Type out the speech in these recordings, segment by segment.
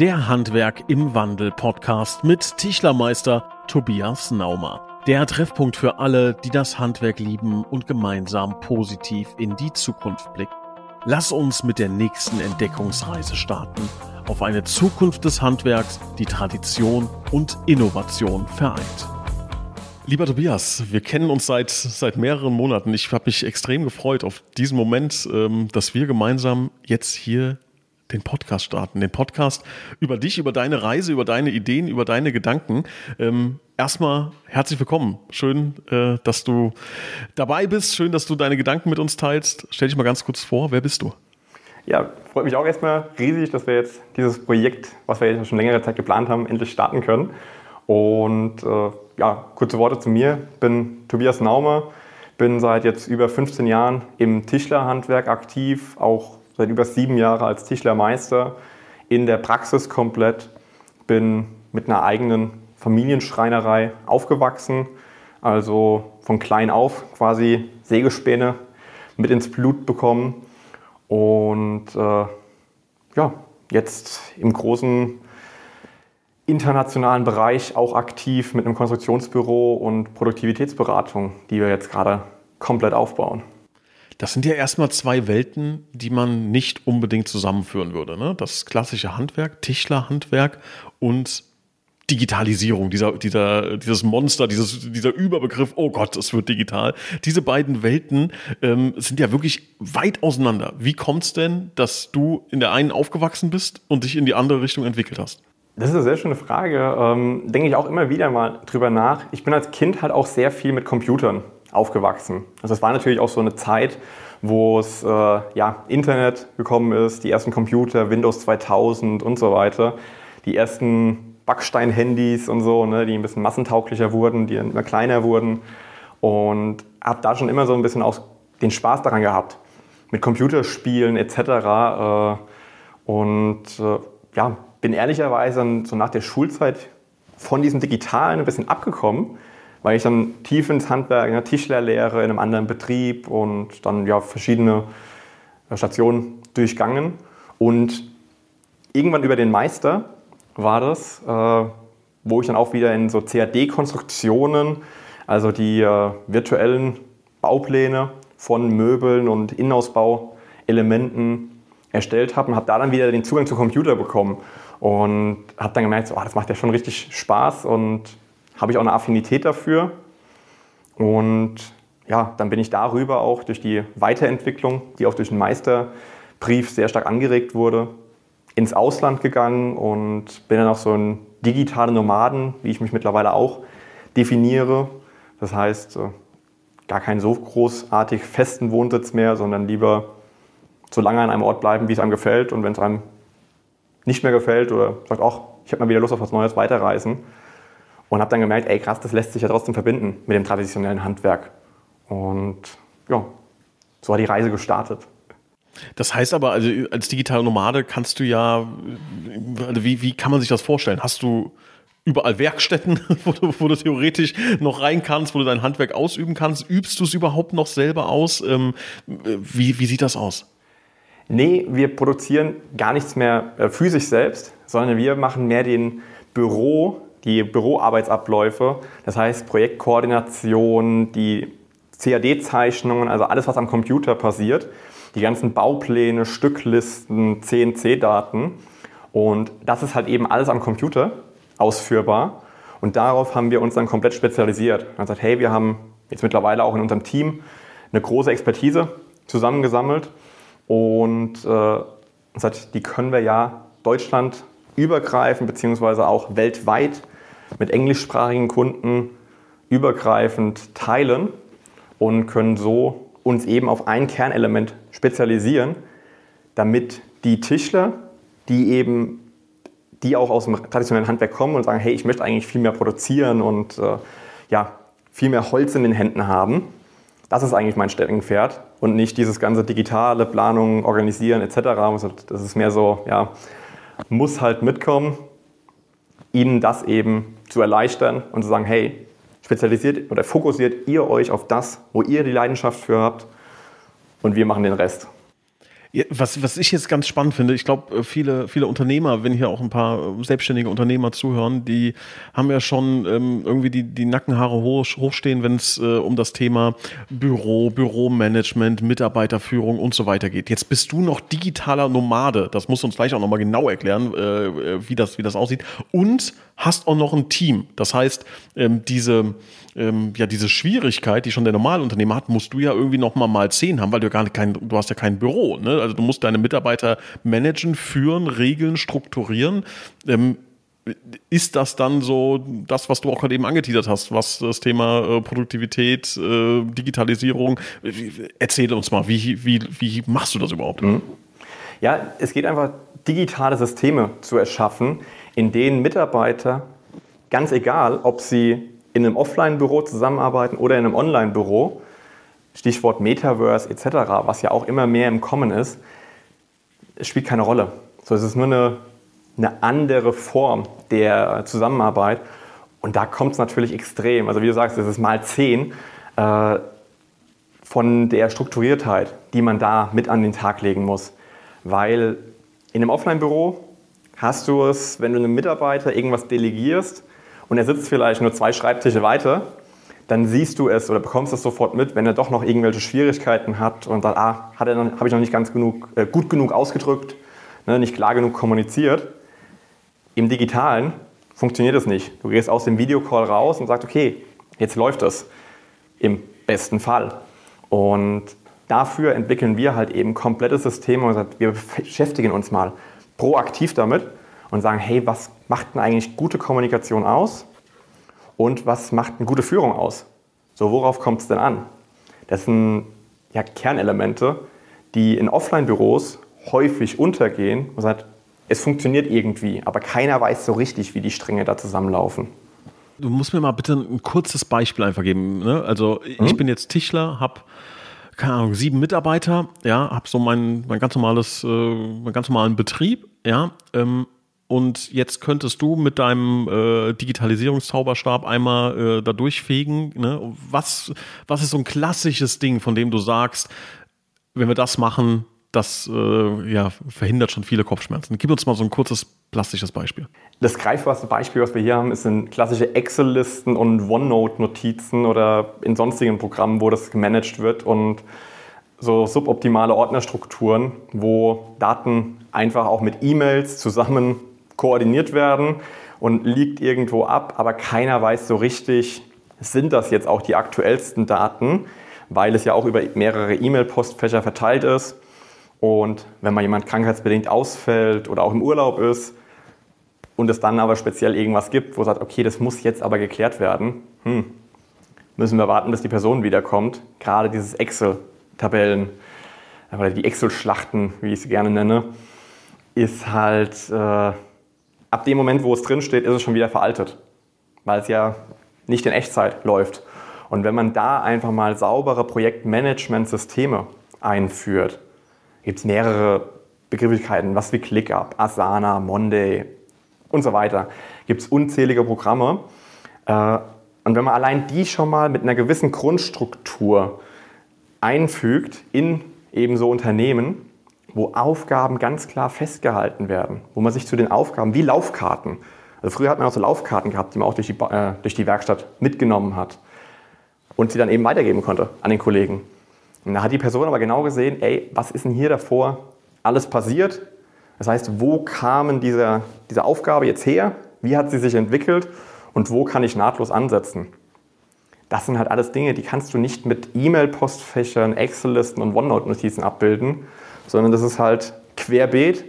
Der Handwerk im Wandel Podcast mit Tischlermeister Tobias Naumer. Der Treffpunkt für alle, die das Handwerk lieben und gemeinsam positiv in die Zukunft blicken. Lass uns mit der nächsten Entdeckungsreise starten auf eine Zukunft des Handwerks, die Tradition und Innovation vereint. Lieber Tobias, wir kennen uns seit, seit mehreren Monaten. Ich habe mich extrem gefreut auf diesen Moment, ähm, dass wir gemeinsam jetzt hier den Podcast starten. Den Podcast über dich, über deine Reise, über deine Ideen, über deine Gedanken. Ähm, erstmal herzlich willkommen. Schön, äh, dass du dabei bist. Schön, dass du deine Gedanken mit uns teilst. Stell dich mal ganz kurz vor. Wer bist du? Ja, freut mich auch erstmal riesig, dass wir jetzt dieses Projekt, was wir jetzt schon längere Zeit geplant haben, endlich starten können. Und äh, ja, kurze Worte zu mir. Bin Tobias Naumer, bin seit jetzt über 15 Jahren im Tischlerhandwerk aktiv, auch seit über sieben Jahren als Tischlermeister in der Praxis komplett. Bin mit einer eigenen Familienschreinerei aufgewachsen, also von klein auf quasi Sägespäne mit ins Blut bekommen und äh, ja, jetzt im großen internationalen Bereich auch aktiv mit einem Konstruktionsbüro und Produktivitätsberatung, die wir jetzt gerade komplett aufbauen. Das sind ja erstmal zwei Welten, die man nicht unbedingt zusammenführen würde. Ne? Das klassische Handwerk, Tischlerhandwerk und Digitalisierung, dieser, dieser, dieses Monster, dieses, dieser Überbegriff, oh Gott, es wird digital. Diese beiden Welten ähm, sind ja wirklich weit auseinander. Wie kommt es denn, dass du in der einen aufgewachsen bist und dich in die andere Richtung entwickelt hast? Das ist eine sehr schöne Frage. Ähm, denke ich auch immer wieder mal drüber nach. Ich bin als Kind halt auch sehr viel mit Computern aufgewachsen. Also es war natürlich auch so eine Zeit, wo es äh, ja, Internet gekommen ist, die ersten Computer, Windows 2000 und so weiter, die ersten Backstein-Handys und so, ne, die ein bisschen massentauglicher wurden, die dann immer kleiner wurden und habe da schon immer so ein bisschen auch den Spaß daran gehabt, mit Computerspielen etc. Äh, und äh, ja, bin ehrlicherweise so nach der Schulzeit von diesem Digitalen ein bisschen abgekommen, weil ich dann tief ins Handwerk, in der Tischlerlehre, in einem anderen Betrieb und dann ja verschiedene Stationen durchgangen. Und irgendwann über den Meister war das, äh, wo ich dann auch wieder in so CAD-Konstruktionen, also die äh, virtuellen Baupläne von Möbeln und Innenausbauelementen erstellt habe und habe da dann wieder den Zugang zum Computer bekommen. Und habe dann gemerkt, so, oh, das macht ja schon richtig Spaß und habe ich auch eine Affinität dafür. Und ja, dann bin ich darüber auch durch die Weiterentwicklung, die auch durch den Meisterbrief sehr stark angeregt wurde, ins Ausland gegangen und bin dann auch so ein digitaler Nomaden, wie ich mich mittlerweile auch definiere. Das heißt, äh, gar keinen so großartig festen Wohnsitz mehr, sondern lieber so lange an einem Ort bleiben, wie es einem gefällt. Und wenn es einem nicht mehr gefällt oder sagt, ach, ich habe mal wieder Lust auf was Neues, weiterreisen. Und habe dann gemerkt, ey krass, das lässt sich ja trotzdem verbinden mit dem traditionellen Handwerk. Und ja, so hat die Reise gestartet. Das heißt aber, also als digitale Nomade kannst du ja, also wie, wie kann man sich das vorstellen? Hast du überall Werkstätten, wo du, wo du theoretisch noch rein kannst, wo du dein Handwerk ausüben kannst? Übst du es überhaupt noch selber aus? Ähm, wie, wie sieht das aus? Nee, wir produzieren gar nichts mehr äh, physisch selbst, sondern wir machen mehr den Büro, die Büroarbeitsabläufe, das heißt Projektkoordination, die CAD-Zeichnungen, also alles, was am Computer passiert, die ganzen Baupläne, Stücklisten, CNC-Daten. Und das ist halt eben alles am Computer ausführbar. Und darauf haben wir uns dann komplett spezialisiert. Haben gesagt, hey, wir haben jetzt mittlerweile auch in unserem Team eine große Expertise zusammengesammelt und äh, die können wir ja Deutschland übergreifend beziehungsweise auch weltweit mit englischsprachigen Kunden übergreifend teilen und können so uns eben auf ein Kernelement spezialisieren, damit die Tischler, die eben die auch aus dem traditionellen Handwerk kommen und sagen, hey, ich möchte eigentlich viel mehr produzieren und äh, ja, viel mehr Holz in den Händen haben, das ist eigentlich mein Steckenpferd und nicht dieses ganze digitale Planung, Organisieren etc. Das ist mehr so, ja, muss halt mitkommen, ihnen das eben zu erleichtern und zu sagen, hey, spezialisiert oder fokussiert ihr euch auf das, wo ihr die Leidenschaft für habt und wir machen den Rest. Ja, was, was ich jetzt ganz spannend finde, ich glaube, äh, viele, viele Unternehmer, wenn hier auch ein paar äh, selbstständige Unternehmer zuhören, die haben ja schon ähm, irgendwie die, die Nackenhaare hoch, hochstehen, wenn es äh, um das Thema Büro, Büromanagement, Mitarbeiterführung und so weiter geht. Jetzt bist du noch digitaler Nomade. Das musst du uns gleich auch nochmal genau erklären, äh, äh, wie, das, wie das aussieht. Und hast auch noch ein Team. Das heißt, ähm, diese, ähm, ja, diese Schwierigkeit, die schon der Normalunternehmer hat, musst du ja irgendwie nochmal mal zehn haben, weil du gar kein, du hast ja kein Büro. Ne? Also du musst deine Mitarbeiter managen, führen, regeln, strukturieren. Ähm, ist das dann so das, was du auch gerade eben angeteasert hast, was das Thema äh, Produktivität, äh, Digitalisierung, erzähl uns mal, wie, wie, wie machst du das überhaupt? Mhm. Ja, es geht einfach, digitale Systeme zu erschaffen, in denen Mitarbeiter, ganz egal, ob sie in einem Offline-Büro zusammenarbeiten oder in einem Online-Büro, Stichwort Metaverse etc., was ja auch immer mehr im Kommen ist, spielt keine Rolle. So, es ist nur eine, eine andere Form der Zusammenarbeit. Und da kommt es natürlich extrem. Also wie du sagst, es ist mal zehn äh, von der Strukturiertheit, die man da mit an den Tag legen muss. Weil in einem Offline-Büro hast du es, wenn du einem Mitarbeiter irgendwas delegierst und er sitzt vielleicht nur zwei Schreibtische weiter, dann siehst du es oder bekommst es sofort mit, wenn er doch noch irgendwelche Schwierigkeiten hat und dann, ah, habe ich noch nicht ganz genug, äh, gut genug ausgedrückt, ne, nicht klar genug kommuniziert. Im Digitalen funktioniert es nicht. Du gehst aus dem Videocall raus und sagst, okay, jetzt läuft es. Im besten Fall. Und dafür entwickeln wir halt eben komplette Systeme und wir beschäftigen uns mal proaktiv damit und sagen, hey, was macht denn eigentlich gute Kommunikation aus? Und was macht eine gute Führung aus? So, worauf kommt es denn an? Das sind ja Kernelemente, die in Offline-Büros häufig untergehen und sagt, es funktioniert irgendwie, aber keiner weiß so richtig, wie die Stränge da zusammenlaufen. Du musst mir mal bitte ein kurzes Beispiel einfach geben. Ne? Also ich hm? bin jetzt Tischler, habe keine Ahnung, sieben Mitarbeiter, ja, habe so mein, mein ganz normales, äh, meinen ganz normalen Betrieb, ja, ähm, und jetzt könntest du mit deinem äh, Digitalisierungszauberstab einmal äh, da durchfegen. Ne? Was, was ist so ein klassisches Ding, von dem du sagst, wenn wir das machen, das äh, ja, verhindert schon viele Kopfschmerzen. Gib uns mal so ein kurzes plastisches Beispiel. Das greifbarste Beispiel, was wir hier haben, sind klassische Excel-Listen und OneNote-Notizen oder in sonstigen Programmen, wo das gemanagt wird und so suboptimale Ordnerstrukturen, wo Daten einfach auch mit E-Mails zusammen koordiniert werden und liegt irgendwo ab, aber keiner weiß so richtig, sind das jetzt auch die aktuellsten Daten, weil es ja auch über mehrere E-Mail-Postfächer verteilt ist. Und wenn mal jemand krankheitsbedingt ausfällt oder auch im Urlaub ist und es dann aber speziell irgendwas gibt, wo sagt, okay, das muss jetzt aber geklärt werden, hm, müssen wir warten, bis die Person wiederkommt. Gerade dieses Excel-Tabellen oder die Excel-Schlachten, wie ich sie gerne nenne, ist halt äh, ab dem Moment, wo es drin steht, ist es schon wieder veraltet, weil es ja nicht in Echtzeit läuft. Und wenn man da einfach mal saubere Projektmanagement-Systeme einführt, gibt es mehrere Begrifflichkeiten, was wie ClickUp, Asana, Monday und so weiter. Gibt es unzählige Programme. Äh, und wenn man allein die schon mal mit einer gewissen Grundstruktur einfügt in eben so Unternehmen, wo Aufgaben ganz klar festgehalten werden, wo man sich zu den Aufgaben, wie Laufkarten, also früher hat man auch so Laufkarten gehabt, die man auch durch die, äh, durch die Werkstatt mitgenommen hat und sie dann eben weitergeben konnte an den Kollegen. Und da hat die Person aber genau gesehen, ey, was ist denn hier davor alles passiert? Das heißt, wo kam diese, diese Aufgabe jetzt her? Wie hat sie sich entwickelt? Und wo kann ich nahtlos ansetzen? Das sind halt alles Dinge, die kannst du nicht mit E-Mail-Postfächern, Excel-Listen und OneNote-Notizen abbilden, sondern das ist halt querbeet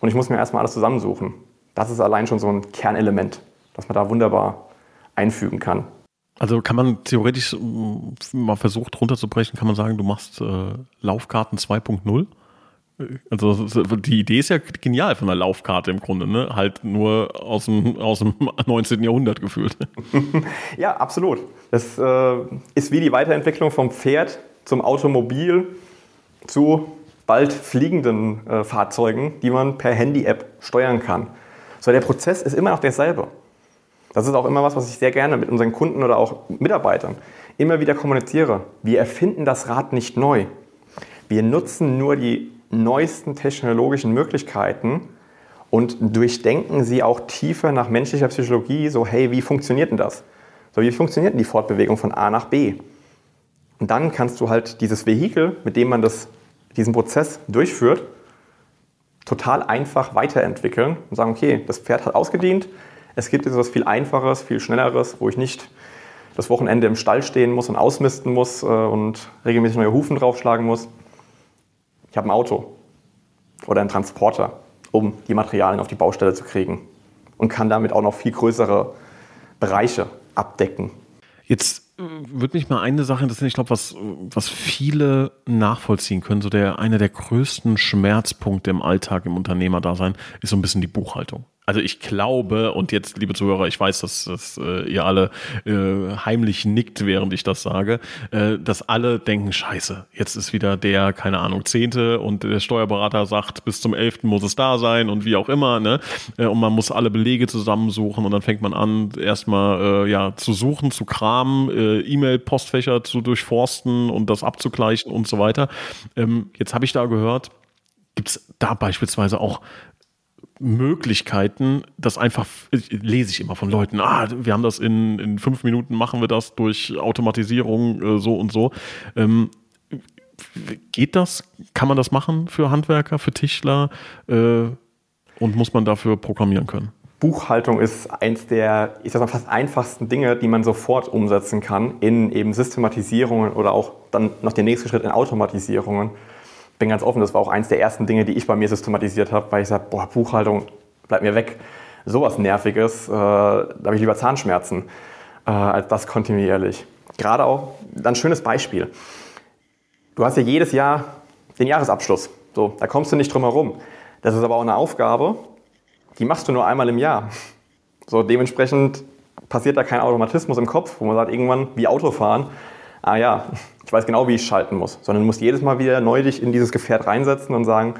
und ich muss mir erstmal alles zusammensuchen. Das ist allein schon so ein Kernelement, das man da wunderbar einfügen kann. Also kann man theoretisch mal versucht runterzubrechen, kann man sagen, du machst äh, Laufkarten 2.0? Also die Idee ist ja genial von der Laufkarte im Grunde, ne? Halt nur aus dem, aus dem 19. Jahrhundert gefühlt. ja, absolut. Das äh, ist wie die Weiterentwicklung vom Pferd zum Automobil zu bald fliegenden äh, Fahrzeugen, die man per Handy-App steuern kann. So, der Prozess ist immer noch derselbe. Das ist auch immer was, was ich sehr gerne mit unseren Kunden oder auch Mitarbeitern immer wieder kommuniziere. Wir erfinden das Rad nicht neu. Wir nutzen nur die neuesten technologischen Möglichkeiten und durchdenken sie auch tiefer nach menschlicher Psychologie, so hey, wie funktioniert denn das? So, wie funktioniert denn die Fortbewegung von A nach B? Und dann kannst du halt dieses Vehikel, mit dem man das, diesen Prozess durchführt, total einfach weiterentwickeln und sagen, okay, das Pferd hat ausgedient, es gibt jetzt etwas viel Einfaches, viel Schnelleres, wo ich nicht das Wochenende im Stall stehen muss und ausmisten muss äh, und regelmäßig neue Hufen draufschlagen muss. Ich habe ein Auto oder einen Transporter, um die Materialien auf die Baustelle zu kriegen und kann damit auch noch viel größere Bereiche abdecken. Jetzt würde mich mal eine Sache interessieren, ich glaube, was, was viele nachvollziehen können, so der, einer der größten Schmerzpunkte im Alltag im Unternehmerdasein ist so ein bisschen die Buchhaltung also ich glaube, und jetzt, liebe Zuhörer, ich weiß, dass, dass äh, ihr alle äh, heimlich nickt, während ich das sage, äh, dass alle denken, scheiße, jetzt ist wieder der, keine Ahnung, Zehnte und der Steuerberater sagt, bis zum Elften muss es da sein und wie auch immer, ne? Äh, und man muss alle Belege zusammensuchen und dann fängt man an, erstmal äh, ja, zu suchen, zu kramen, äh, E-Mail-Postfächer zu durchforsten und das abzugleichen und so weiter. Ähm, jetzt habe ich da gehört, Gibt es da beispielsweise auch Möglichkeiten, das einfach, lese ich immer von Leuten, ah, wir haben das in, in fünf Minuten, machen wir das durch Automatisierung äh, so und so. Ähm, geht das? Kann man das machen für Handwerker, für Tischler? Äh, und muss man dafür programmieren können? Buchhaltung ist eins der, ich sag mal, fast einfachsten Dinge, die man sofort umsetzen kann in eben Systematisierungen oder auch dann noch den nächsten Schritt in Automatisierungen bin ganz offen, das war auch eins der ersten Dinge, die ich bei mir systematisiert habe, weil ich sage, boah, Buchhaltung, bleibt mir weg. Sowas Nerviges, äh, da habe ich lieber Zahnschmerzen äh, als das kontinuierlich. Gerade auch, ein schönes Beispiel. Du hast ja jedes Jahr den Jahresabschluss. So, da kommst du nicht drum herum. Das ist aber auch eine Aufgabe, die machst du nur einmal im Jahr. So, dementsprechend passiert da kein Automatismus im Kopf, wo man sagt, irgendwann wie Autofahren, ah ja, ich weiß genau, wie ich schalten muss, sondern du musst jedes Mal wieder neu dich in dieses Gefährt reinsetzen und sagen,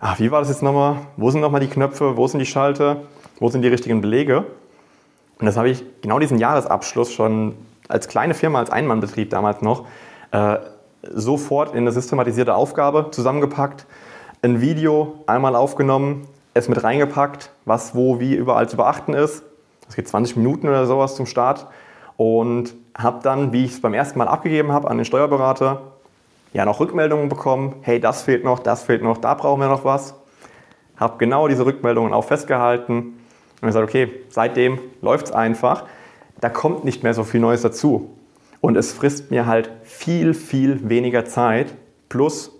ach, wie war das jetzt nochmal? Wo sind nochmal die Knöpfe? Wo sind die Schalter? Wo sind die richtigen Belege? Und das habe ich genau diesen Jahresabschluss schon als kleine Firma, als Einmannbetrieb damals noch, äh, sofort in eine systematisierte Aufgabe zusammengepackt, ein Video einmal aufgenommen, es mit reingepackt, was wo wie überall zu beachten ist. Das geht 20 Minuten oder sowas zum Start und habe dann, wie ich es beim ersten Mal abgegeben habe an den Steuerberater, ja noch Rückmeldungen bekommen, hey, das fehlt noch, das fehlt noch, da brauchen wir noch was. Habe genau diese Rückmeldungen auch festgehalten und gesagt, okay, seitdem läuft es einfach. Da kommt nicht mehr so viel Neues dazu. Und es frisst mir halt viel, viel weniger Zeit. Plus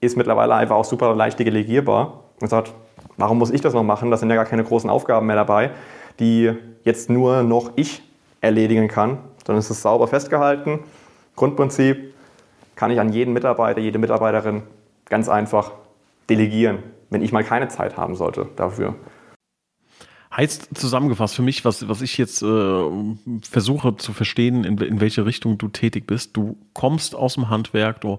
ist mittlerweile einfach auch super leicht delegierbar. Und sagt, warum muss ich das noch machen? Da sind ja gar keine großen Aufgaben mehr dabei, die jetzt nur noch ich erledigen kann. Dann ist es sauber festgehalten. Grundprinzip kann ich an jeden Mitarbeiter, jede Mitarbeiterin ganz einfach delegieren, wenn ich mal keine Zeit haben sollte dafür. Heißt zusammengefasst für mich, was, was ich jetzt äh, versuche zu verstehen, in, in welche Richtung du tätig bist. Du kommst aus dem Handwerk, du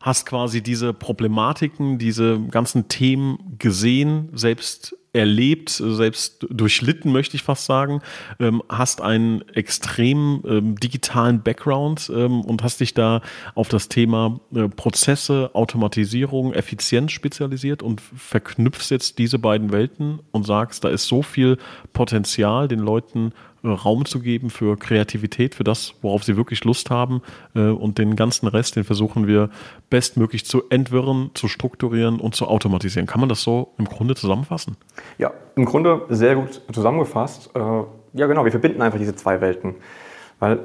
hast quasi diese Problematiken, diese ganzen Themen gesehen, selbst erlebt, selbst durchlitten, möchte ich fast sagen, ähm, hast einen extrem ähm, digitalen Background ähm, und hast dich da auf das Thema äh, Prozesse, Automatisierung, Effizienz spezialisiert und verknüpfst jetzt diese beiden Welten und sagst, da ist so viel Potenzial, den Leuten Raum zu geben für Kreativität, für das, worauf sie wirklich Lust haben. Äh, und den ganzen Rest, den versuchen wir bestmöglich zu entwirren, zu strukturieren und zu automatisieren. Kann man das so im Grunde zusammenfassen? Ja, im Grunde sehr gut zusammengefasst. Äh, ja, genau, wir verbinden einfach diese zwei Welten. Weil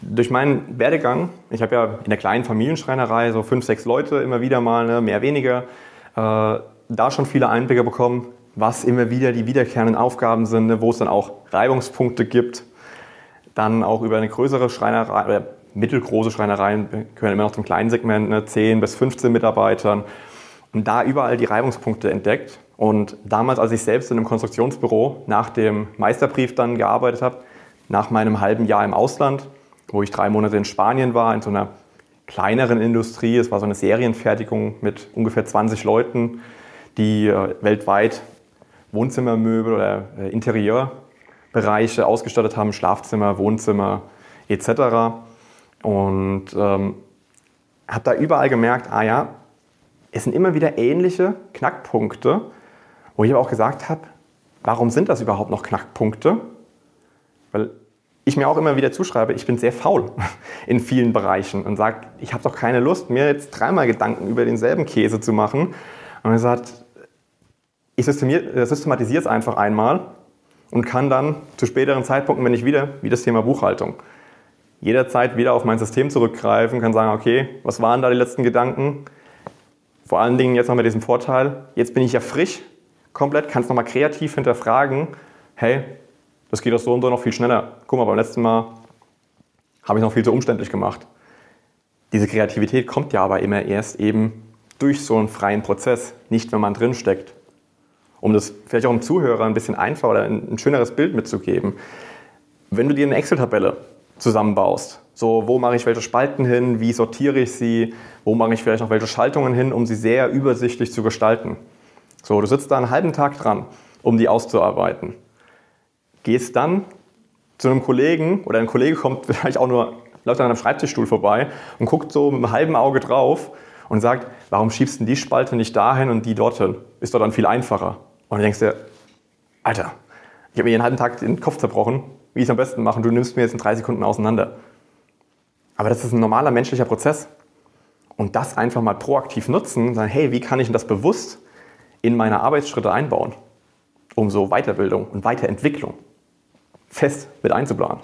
durch meinen Werdegang, ich habe ja in der kleinen Familienschreinerei so fünf, sechs Leute immer wieder mal, ne, mehr, weniger, äh, da schon viele Einblicke bekommen, was immer wieder die wiederkehrenden Aufgaben sind, ne, wo es dann auch Reibungspunkte gibt. Dann auch über eine größere Schreinerei oder mittelgroße Schreinereien gehören immer noch zum kleinen Segment, ne, 10 bis 15 Mitarbeitern. Und da überall die Reibungspunkte entdeckt. Und damals, als ich selbst in einem Konstruktionsbüro nach dem Meisterbrief dann gearbeitet habe, nach meinem halben Jahr im Ausland, wo ich drei Monate in Spanien war, in so einer kleineren Industrie, es war so eine Serienfertigung mit ungefähr 20 Leuten, die äh, weltweit Wohnzimmermöbel oder äh, Interieurbereiche ausgestattet haben, Schlafzimmer, Wohnzimmer etc. Und ähm, habe da überall gemerkt, ah ja, es sind immer wieder ähnliche Knackpunkte, wo ich aber auch gesagt habe, warum sind das überhaupt noch Knackpunkte? Weil ich mir auch immer wieder zuschreibe, ich bin sehr faul in vielen Bereichen und sage, ich habe doch keine Lust, mir jetzt dreimal Gedanken über denselben Käse zu machen. Und er sagt, ich äh, systematisiere es einfach einmal und kann dann zu späteren Zeitpunkten, wenn ich wieder, wie das Thema Buchhaltung, jederzeit wieder auf mein System zurückgreifen, kann sagen, okay, was waren da die letzten Gedanken? Vor allen Dingen jetzt noch mit diesem Vorteil, jetzt bin ich ja frisch komplett, kann es nochmal kreativ hinterfragen, hey, das geht doch so und so noch viel schneller. Guck mal, beim letzten Mal habe ich noch viel zu umständlich gemacht. Diese Kreativität kommt ja aber immer erst eben durch so einen freien Prozess, nicht wenn man drin steckt. Um das vielleicht auch dem Zuhörer ein bisschen einfacher oder ein schöneres Bild mitzugeben. Wenn du dir eine Excel-Tabelle zusammenbaust, so wo mache ich welche Spalten hin, wie sortiere ich sie, wo mache ich vielleicht noch welche Schaltungen hin, um sie sehr übersichtlich zu gestalten. So, du sitzt da einen halben Tag dran, um die auszuarbeiten gehst dann zu einem Kollegen oder ein Kollege kommt vielleicht auch nur, läuft an einem Schreibtischstuhl vorbei und guckt so mit einem halben Auge drauf und sagt, warum schiebst du die Spalte nicht dahin und die dorthin? Ist doch dann viel einfacher. Und dann denkst du, Alter, ich habe mir einen halben Tag den Kopf zerbrochen, wie ich es am besten mache und du nimmst mir jetzt in drei Sekunden auseinander. Aber das ist ein normaler menschlicher Prozess. Und das einfach mal proaktiv nutzen sagen, hey, wie kann ich das bewusst in meine Arbeitsschritte einbauen? Um so Weiterbildung und Weiterentwicklung fest mit einzuplanen.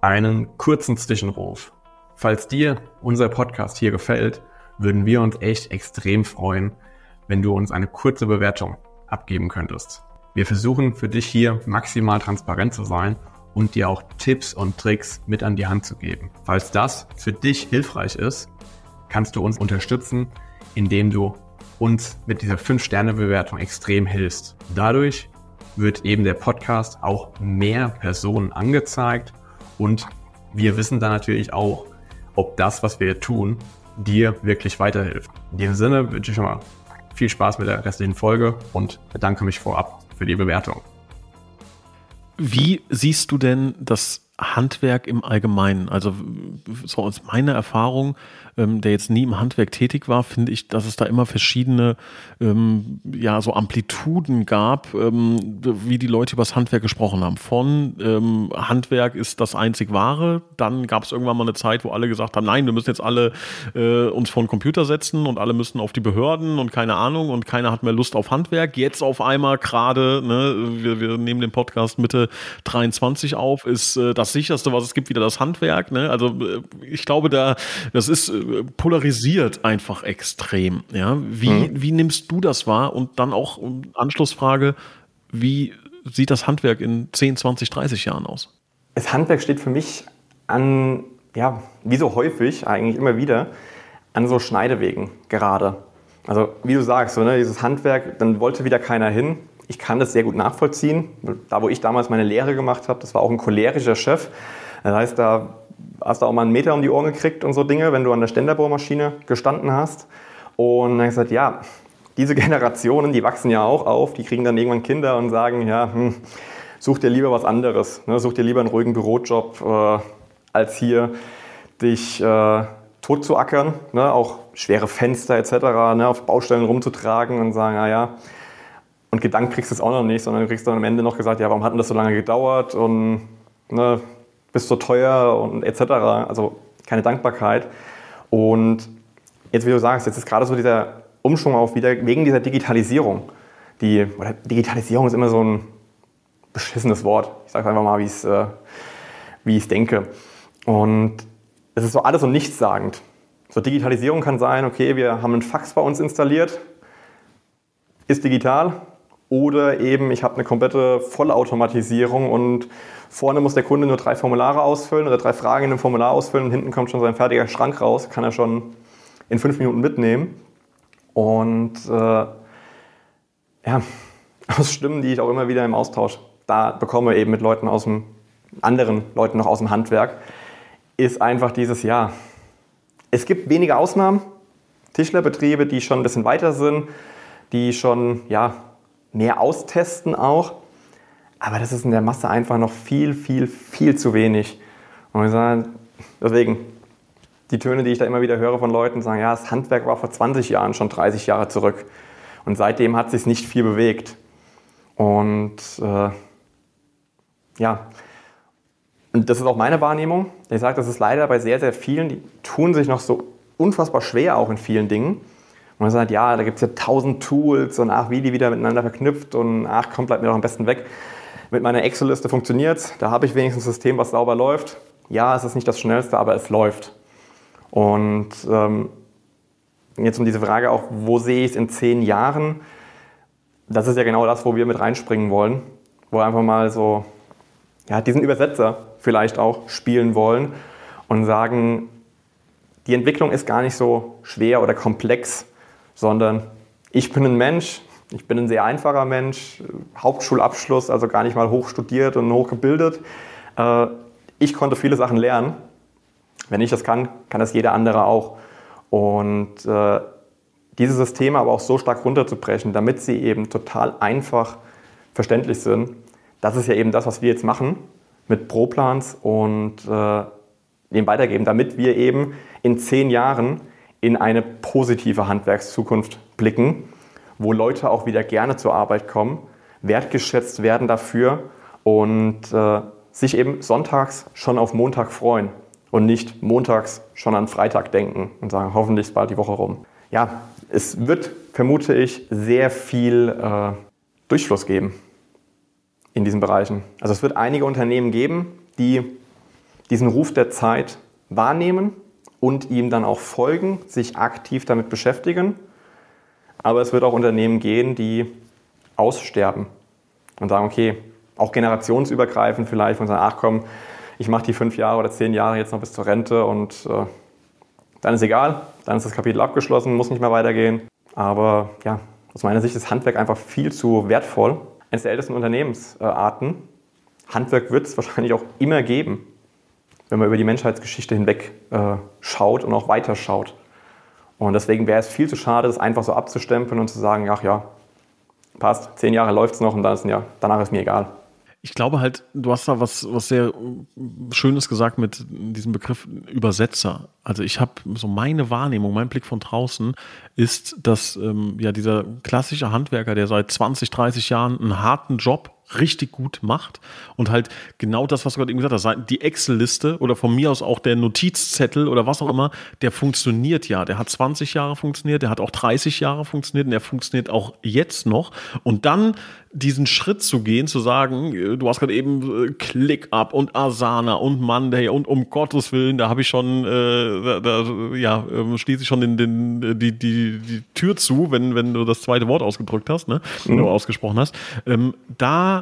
Einen kurzen Zwischenruf. Falls dir unser Podcast hier gefällt, würden wir uns echt extrem freuen, wenn du uns eine kurze Bewertung abgeben könntest. Wir versuchen für dich hier maximal transparent zu sein und dir auch Tipps und Tricks mit an die Hand zu geben. Falls das für dich hilfreich ist, kannst du uns unterstützen, indem du uns mit dieser 5-Sterne-Bewertung extrem hilfst. Dadurch wird eben der Podcast auch mehr Personen angezeigt und wir wissen dann natürlich auch, ob das, was wir tun, dir wirklich weiterhilft. In dem Sinne wünsche ich schon mal viel Spaß mit der restlichen Folge und bedanke mich vorab für die Bewertung. Wie siehst du denn das Handwerk im Allgemeinen? Also so aus meiner Erfahrung ähm, der jetzt nie im Handwerk tätig war, finde ich, dass es da immer verschiedene, ähm, ja, so Amplituden gab, ähm, wie die Leute über das Handwerk gesprochen haben. Von ähm, Handwerk ist das einzig wahre, dann gab es irgendwann mal eine Zeit, wo alle gesagt haben, nein, wir müssen jetzt alle äh, uns vor den Computer setzen und alle müssen auf die Behörden und keine Ahnung und keiner hat mehr Lust auf Handwerk. Jetzt auf einmal gerade, ne, wir, wir nehmen den Podcast Mitte 23 auf, ist äh, das sicherste, was es gibt, wieder das Handwerk. Ne? Also äh, ich glaube, da das ist äh, polarisiert einfach extrem. Ja, wie, mhm. wie nimmst du das wahr? Und dann auch Anschlussfrage, wie sieht das Handwerk in 10, 20, 30 Jahren aus? Das Handwerk steht für mich an, ja, wie so häufig eigentlich immer wieder, an so Schneidewegen gerade. Also wie du sagst, so, ne, dieses Handwerk, dann wollte wieder keiner hin. Ich kann das sehr gut nachvollziehen. Da, wo ich damals meine Lehre gemacht habe, das war auch ein cholerischer Chef. Das heißt, da hast du auch mal einen Meter um die Ohren gekriegt und so Dinge, wenn du an der Ständerbohrmaschine gestanden hast. Und dann habe ich gesagt, ja, diese Generationen, die wachsen ja auch auf, die kriegen dann irgendwann Kinder und sagen, ja, hm, such dir lieber was anderes, ne? such dir lieber einen ruhigen Bürojob, äh, als hier dich äh, tot zu ackern, ne? auch schwere Fenster etc. Ne? auf Baustellen rumzutragen und sagen, naja, und Gedanken kriegst du es auch noch nicht, sondern du kriegst dann am Ende noch gesagt, ja, warum hat denn das so lange gedauert und ne, bist so teuer und etc. Also keine Dankbarkeit. Und jetzt, wie du sagst, jetzt ist gerade so dieser Umschwung auch wieder wegen dieser Digitalisierung. Die, Digitalisierung ist immer so ein beschissenes Wort. Ich sage einfach mal, wie ich es äh, wie denke. Und es ist so alles und nichts sagend. So Digitalisierung kann sein, okay, wir haben einen Fax bei uns installiert, ist digital. Oder eben, ich habe eine komplette Vollautomatisierung und Vorne muss der Kunde nur drei Formulare ausfüllen oder drei Fragen in einem Formular ausfüllen und hinten kommt schon sein fertiger Schrank raus, kann er schon in fünf Minuten mitnehmen. Und äh, ja, aus Stimmen, die ich auch immer wieder im Austausch da bekomme, eben mit Leuten aus dem, anderen Leuten noch aus dem Handwerk, ist einfach dieses Jahr. Es gibt wenige Ausnahmen, Tischlerbetriebe, die schon ein bisschen weiter sind, die schon ja, mehr austesten auch. Aber das ist in der Masse einfach noch viel, viel, viel zu wenig. Und sagen, deswegen, die Töne, die ich da immer wieder höre von Leuten, sagen, ja, das Handwerk war vor 20 Jahren schon 30 Jahre zurück. Und seitdem hat sich nicht viel bewegt. Und äh, ja, und das ist auch meine Wahrnehmung. Ich sage, das ist leider bei sehr, sehr vielen, die tun sich noch so unfassbar schwer auch in vielen Dingen. Und man sagt, ja, da gibt es ja tausend Tools und ach, wie die wieder miteinander verknüpft und ach, komm, bleib mir doch am besten weg. Mit meiner Excel-Liste funktioniert da habe ich wenigstens ein System, was sauber läuft. Ja, es ist nicht das Schnellste, aber es läuft. Und ähm, jetzt um diese Frage auch, wo sehe ich es in zehn Jahren? Das ist ja genau das, wo wir mit reinspringen wollen, wo wir einfach mal so ja, diesen Übersetzer vielleicht auch spielen wollen und sagen, die Entwicklung ist gar nicht so schwer oder komplex, sondern ich bin ein Mensch, ich bin ein sehr einfacher Mensch, Hauptschulabschluss, also gar nicht mal hoch studiert und hochgebildet. Äh, ich konnte viele Sachen lernen. Wenn ich das kann, kann das jeder andere auch. Und äh, diese Systeme aber auch so stark runterzubrechen, damit sie eben total einfach verständlich sind, das ist ja eben das, was wir jetzt machen mit ProPlans und äh, dem weitergeben, damit wir eben in zehn Jahren in eine positive Handwerkszukunft blicken, wo Leute auch wieder gerne zur Arbeit kommen, wertgeschätzt werden dafür und äh, sich eben sonntags schon auf Montag freuen und nicht montags schon an Freitag denken und sagen, hoffentlich ist bald die Woche rum. Ja, es wird, vermute ich, sehr viel äh, Durchfluss geben in diesen Bereichen. Also es wird einige Unternehmen geben, die diesen Ruf der Zeit wahrnehmen und ihm dann auch folgen, sich aktiv damit beschäftigen. Aber es wird auch Unternehmen gehen, die aussterben und sagen, okay, auch generationsübergreifend vielleicht und sagen, ach komm, ich mache die fünf Jahre oder zehn Jahre jetzt noch bis zur Rente und äh, dann ist egal, dann ist das Kapitel abgeschlossen, muss nicht mehr weitergehen. Aber ja, aus meiner Sicht ist Handwerk einfach viel zu wertvoll, eines der ältesten Unternehmensarten. Handwerk wird es wahrscheinlich auch immer geben, wenn man über die Menschheitsgeschichte hinweg äh, schaut und auch weiterschaut. Und deswegen wäre es viel zu schade, das einfach so abzustempeln und zu sagen, ach ja, passt, zehn Jahre läuft es noch und dann ist ein Jahr, danach ist mir egal. Ich glaube halt, du hast da was, was sehr Schönes gesagt mit diesem Begriff Übersetzer. Also ich habe so meine Wahrnehmung, mein Blick von draußen ist, dass ähm, ja dieser klassische Handwerker, der seit 20, 30 Jahren einen harten Job richtig gut macht und halt genau das, was du gerade eben gesagt hast, die Excel-Liste oder von mir aus auch der Notizzettel oder was auch immer, der funktioniert ja. Der hat 20 Jahre funktioniert, der hat auch 30 Jahre funktioniert und der funktioniert auch jetzt noch. Und dann diesen Schritt zu gehen, zu sagen, du hast gerade eben äh, ClickUp und Asana und Monday und um Gottes Willen, da habe ich schon, äh, da, da, ja, äh, schließe ich schon den, den, die, die, die Tür zu, wenn, wenn du das zweite Wort ausgedrückt hast, ne, mhm. ausgesprochen hast. Ähm, da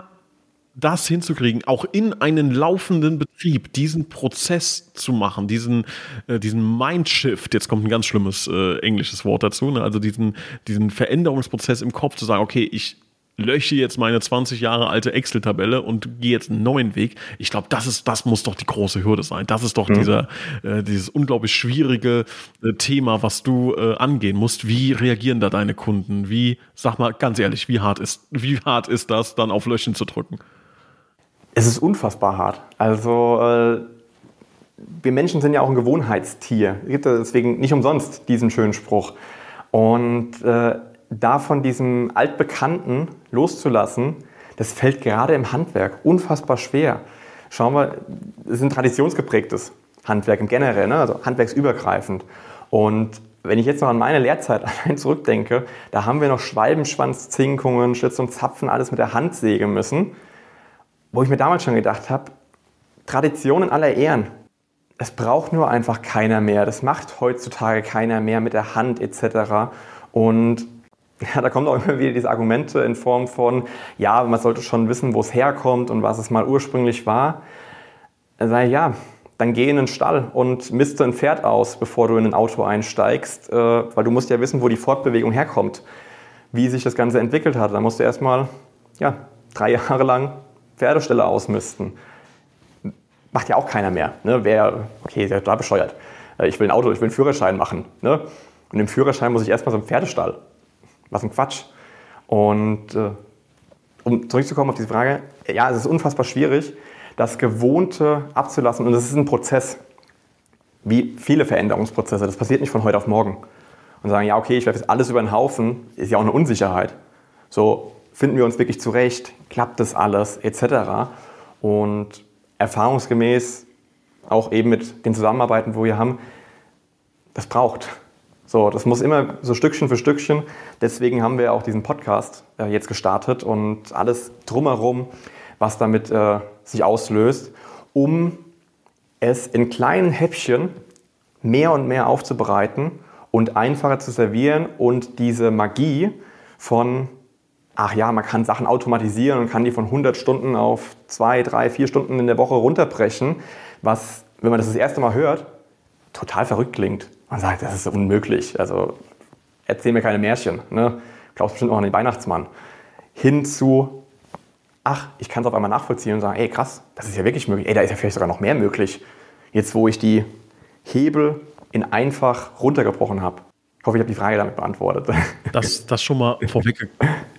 das hinzukriegen, auch in einen laufenden Betrieb, diesen Prozess zu machen, diesen, äh, diesen Mindshift, jetzt kommt ein ganz schlimmes äh, englisches Wort dazu, ne? also diesen, diesen Veränderungsprozess im Kopf zu sagen, okay, ich lösche jetzt meine 20 Jahre alte Excel-Tabelle und gehe jetzt einen neuen Weg. Ich glaube, das ist, das muss doch die große Hürde sein. Das ist doch mhm. dieser, äh, dieses unglaublich schwierige äh, Thema, was du äh, angehen musst. Wie reagieren da deine Kunden? Wie, sag mal ganz ehrlich, wie hart ist, wie hart ist das, dann auf Löschen zu drücken? Es ist unfassbar hart. Also, äh, wir Menschen sind ja auch ein Gewohnheitstier. Es gibt deswegen nicht umsonst diesen schönen Spruch. Und äh, da von diesem Altbekannten loszulassen, das fällt gerade im Handwerk unfassbar schwer. Schauen wir, es ist ein traditionsgeprägtes Handwerk im Generell, ne? also handwerksübergreifend. Und wenn ich jetzt noch an meine Lehrzeit allein zurückdenke, da haben wir noch Schwalbenschwanzzinkungen, Schlitz und Zapfen, alles mit der Hand sägen müssen. Wo ich mir damals schon gedacht habe, Tradition in aller Ehren. Es braucht nur einfach keiner mehr. Das macht heutzutage keiner mehr mit der Hand etc. Und ja, da kommen auch immer wieder diese Argumente in Form von, ja, man sollte schon wissen, wo es herkommt und was es mal ursprünglich war. Ich, ja, dann geh in den Stall und misste ein Pferd aus, bevor du in ein Auto einsteigst, äh, weil du musst ja wissen, wo die Fortbewegung herkommt, wie sich das Ganze entwickelt hat. Da musst du erstmal ja, drei Jahre lang Pferdeställe ausmisten. Macht ja auch keiner mehr. Ne? Wer, okay, der da bescheuert. Äh, ich will ein Auto, ich will einen Führerschein machen. Ne? Und im Führerschein muss ich erstmal so einen Pferdestall was ein Quatsch. Und äh, um zurückzukommen auf diese Frage, ja, es ist unfassbar schwierig, das Gewohnte abzulassen. Und es ist ein Prozess. wie viele Veränderungsprozesse. Das passiert nicht von heute auf morgen. Und sagen, ja, okay, ich werfe jetzt alles über den Haufen, ist ja auch eine Unsicherheit. So, finden wir uns wirklich zurecht? Klappt das alles? Etc. Und erfahrungsgemäß, auch eben mit den Zusammenarbeiten, wo wir haben, das braucht. So, das muss immer so Stückchen für Stückchen. Deswegen haben wir auch diesen Podcast äh, jetzt gestartet und alles drumherum, was damit äh, sich auslöst, um es in kleinen Häppchen mehr und mehr aufzubereiten und einfacher zu servieren und diese Magie von, ach ja, man kann Sachen automatisieren und kann die von 100 Stunden auf 2, 3, 4 Stunden in der Woche runterbrechen, was, wenn man das das erste Mal hört, total verrückt klingt. Man sagt, das ist unmöglich. Also erzähl mir keine Märchen. Ne? Glaubst bestimmt auch an den Weihnachtsmann. Hin zu, ach, ich kann es auf einmal nachvollziehen und sagen, ey krass, das ist ja wirklich möglich. Ey, da ist ja vielleicht sogar noch mehr möglich. Jetzt, wo ich die Hebel in einfach runtergebrochen habe. Ich hoffe, ich habe die Frage damit beantwortet. Das, das schon mal vorweg,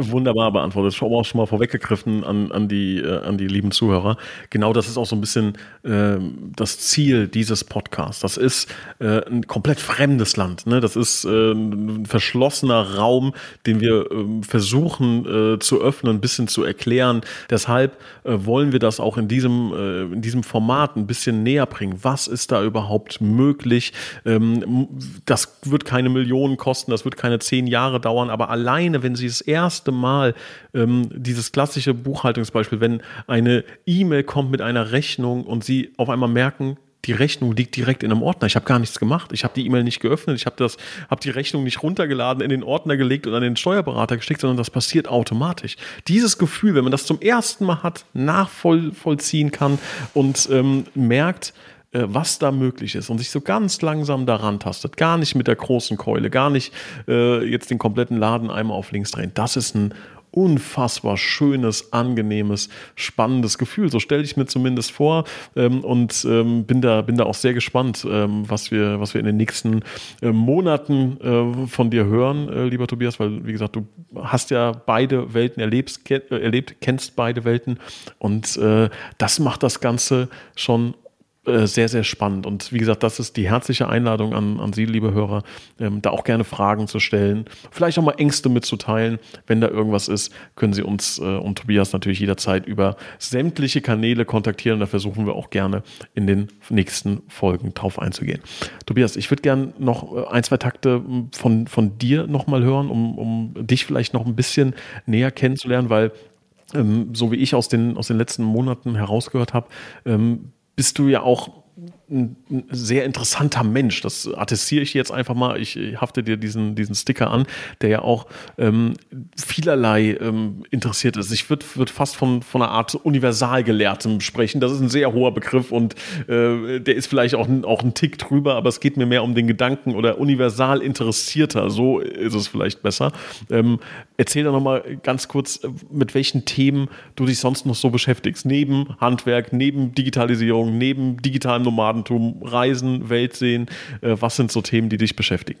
Wunderbar beantwortet. Schon auch schon mal vorweggegriffen an, an, die, äh, an die lieben Zuhörer. Genau das ist auch so ein bisschen äh, das Ziel dieses Podcasts. Das ist äh, ein komplett fremdes Land. Ne? Das ist äh, ein verschlossener Raum, den wir ähm, versuchen äh, zu öffnen, ein bisschen zu erklären. Deshalb äh, wollen wir das auch in diesem, in diesem Format ein bisschen näher bringen. Was ist da überhaupt möglich? Ähm, das wird keine Millionen kosten, das wird keine zehn Jahre dauern, aber alleine, wenn Sie es erste erste Mal ähm, dieses klassische Buchhaltungsbeispiel, wenn eine E-Mail kommt mit einer Rechnung und Sie auf einmal merken, die Rechnung liegt direkt in einem Ordner. Ich habe gar nichts gemacht. Ich habe die E-Mail nicht geöffnet. Ich habe habe die Rechnung nicht runtergeladen, in den Ordner gelegt und an den Steuerberater geschickt, sondern das passiert automatisch. Dieses Gefühl, wenn man das zum ersten Mal hat, nachvollziehen kann und ähm, merkt, äh, was da möglich ist und sich so ganz langsam daran tastet. Gar nicht mit der großen Keule, gar nicht äh, jetzt den kompletten Laden einmal auf links drehen. Das ist ein unfassbar schönes, angenehmes, spannendes Gefühl. So stelle ich mir zumindest vor ähm, und ähm, bin, da, bin da auch sehr gespannt, ähm, was, wir, was wir in den nächsten äh, Monaten äh, von dir hören, äh, lieber Tobias, weil, wie gesagt, du hast ja beide Welten erlebst, ke äh, erlebt, kennst beide Welten und äh, das macht das Ganze schon äh, sehr, sehr spannend. Und wie gesagt, das ist die herzliche Einladung an, an Sie, liebe Hörer, ähm, da auch gerne Fragen zu stellen, vielleicht auch mal Ängste mitzuteilen. Wenn da irgendwas ist, können Sie uns äh, und Tobias natürlich jederzeit über sämtliche Kanäle kontaktieren. Da versuchen wir auch gerne in den nächsten Folgen drauf einzugehen. Tobias, ich würde gerne noch äh, ein, zwei Takte von, von dir nochmal hören, um, um dich vielleicht noch ein bisschen näher kennenzulernen, weil ähm, so wie ich aus den, aus den letzten Monaten herausgehört habe, ähm, bist du ja auch ein, sehr interessanter Mensch. Das attestiere ich jetzt einfach mal. Ich, hafte dir diesen, diesen Sticker an, der ja auch ähm, vielerlei ähm, interessiert ist. Ich würde würd fast von, von einer Art Universalgelehrtem sprechen. Das ist ein sehr hoher Begriff und äh, der ist vielleicht auch, auch ein Tick drüber, aber es geht mir mehr um den Gedanken oder universal interessierter. So ist es vielleicht besser. Ähm, erzähl doch nochmal ganz kurz, mit welchen Themen du dich sonst noch so beschäftigst. Neben Handwerk, neben Digitalisierung, neben digitalem Nomadentum, Reisen, Welt sehen? Was sind so Themen, die dich beschäftigen?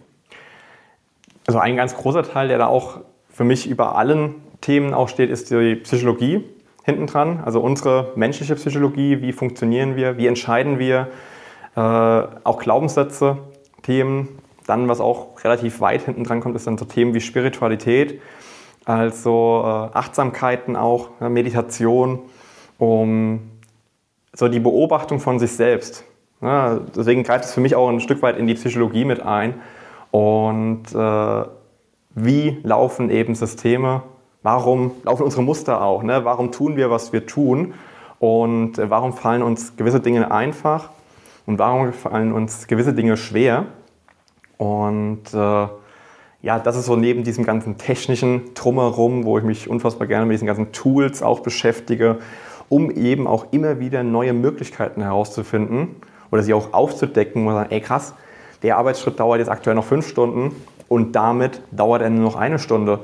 Also ein ganz großer Teil, der da auch für mich über allen Themen auch steht, ist die Psychologie hinten dran. Also unsere menschliche Psychologie, wie funktionieren wir, wie entscheiden wir, äh, auch Glaubenssätze, Themen. Dann, was auch relativ weit hinten dran kommt, ist dann so Themen wie Spiritualität, also Achtsamkeiten auch, Meditation, um so die Beobachtung von sich selbst. Ja, deswegen greift es für mich auch ein Stück weit in die Psychologie mit ein. Und äh, wie laufen eben Systeme? Warum laufen unsere Muster auch? Ne? Warum tun wir, was wir tun? Und äh, warum fallen uns gewisse Dinge einfach? Und warum fallen uns gewisse Dinge schwer? Und äh, ja, das ist so neben diesem ganzen technischen Drumherum, wo ich mich unfassbar gerne mit diesen ganzen Tools auch beschäftige um eben auch immer wieder neue Möglichkeiten herauszufinden oder sie auch aufzudecken und sagen, ey krass, der Arbeitsschritt dauert jetzt aktuell noch fünf Stunden und damit dauert er nur noch eine Stunde.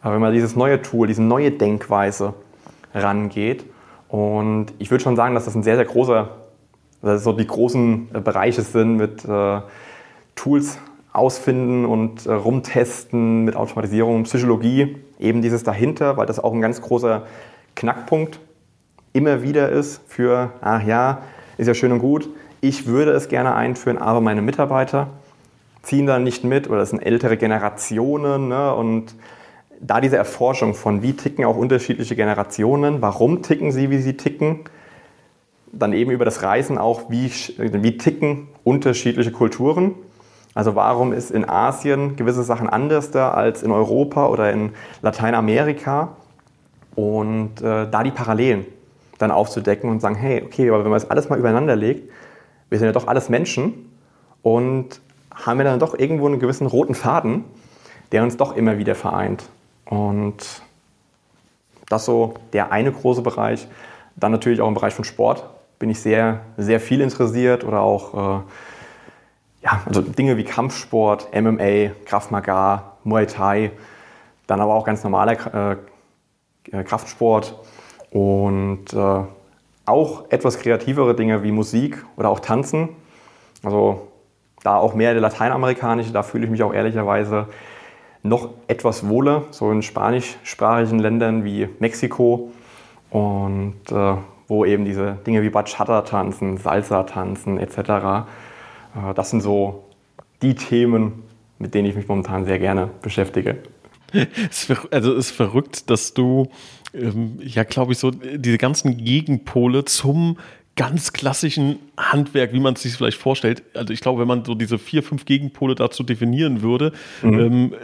Aber wenn man dieses neue Tool, diese neue Denkweise rangeht und ich würde schon sagen, dass das ein sehr, sehr großer, dass so die großen äh, Bereiche sind mit äh, Tools ausfinden und äh, rumtesten mit Automatisierung, Psychologie, eben dieses dahinter, weil das auch ein ganz großer Knackpunkt immer wieder ist für, ach ja, ist ja schön und gut, ich würde es gerne einführen, aber meine Mitarbeiter ziehen da nicht mit oder es sind ältere Generationen. Ne? Und da diese Erforschung von, wie ticken auch unterschiedliche Generationen, warum ticken sie, wie sie ticken, dann eben über das Reisen auch, wie, wie ticken unterschiedliche Kulturen. Also warum ist in Asien gewisse Sachen anders da als in Europa oder in Lateinamerika? Und äh, da die Parallelen dann aufzudecken und sagen, hey, okay, aber wenn man das alles mal übereinander legt, wir sind ja doch alles Menschen und haben wir dann doch irgendwo einen gewissen roten Faden, der uns doch immer wieder vereint. Und das so der eine große Bereich. Dann natürlich auch im Bereich von Sport bin ich sehr, sehr viel interessiert oder auch äh, ja, also Dinge wie Kampfsport, MMA, Krav Maga, Muay Thai, dann aber auch ganz normaler äh, Kraftsport und äh, auch etwas kreativere Dinge wie Musik oder auch Tanzen. Also da auch mehr der lateinamerikanische, da fühle ich mich auch ehrlicherweise noch etwas wohler, so in spanischsprachigen Ländern wie Mexiko und äh, wo eben diese Dinge wie Bachata tanzen, Salsa tanzen etc. Äh, das sind so die Themen, mit denen ich mich momentan sehr gerne beschäftige. Also es ist verrückt, dass du, ähm, ja glaube ich, so diese ganzen Gegenpole zum ganz klassischen Handwerk, wie man es sich vielleicht vorstellt. Also ich glaube, wenn man so diese vier, fünf Gegenpole dazu definieren würde, mhm. ähm,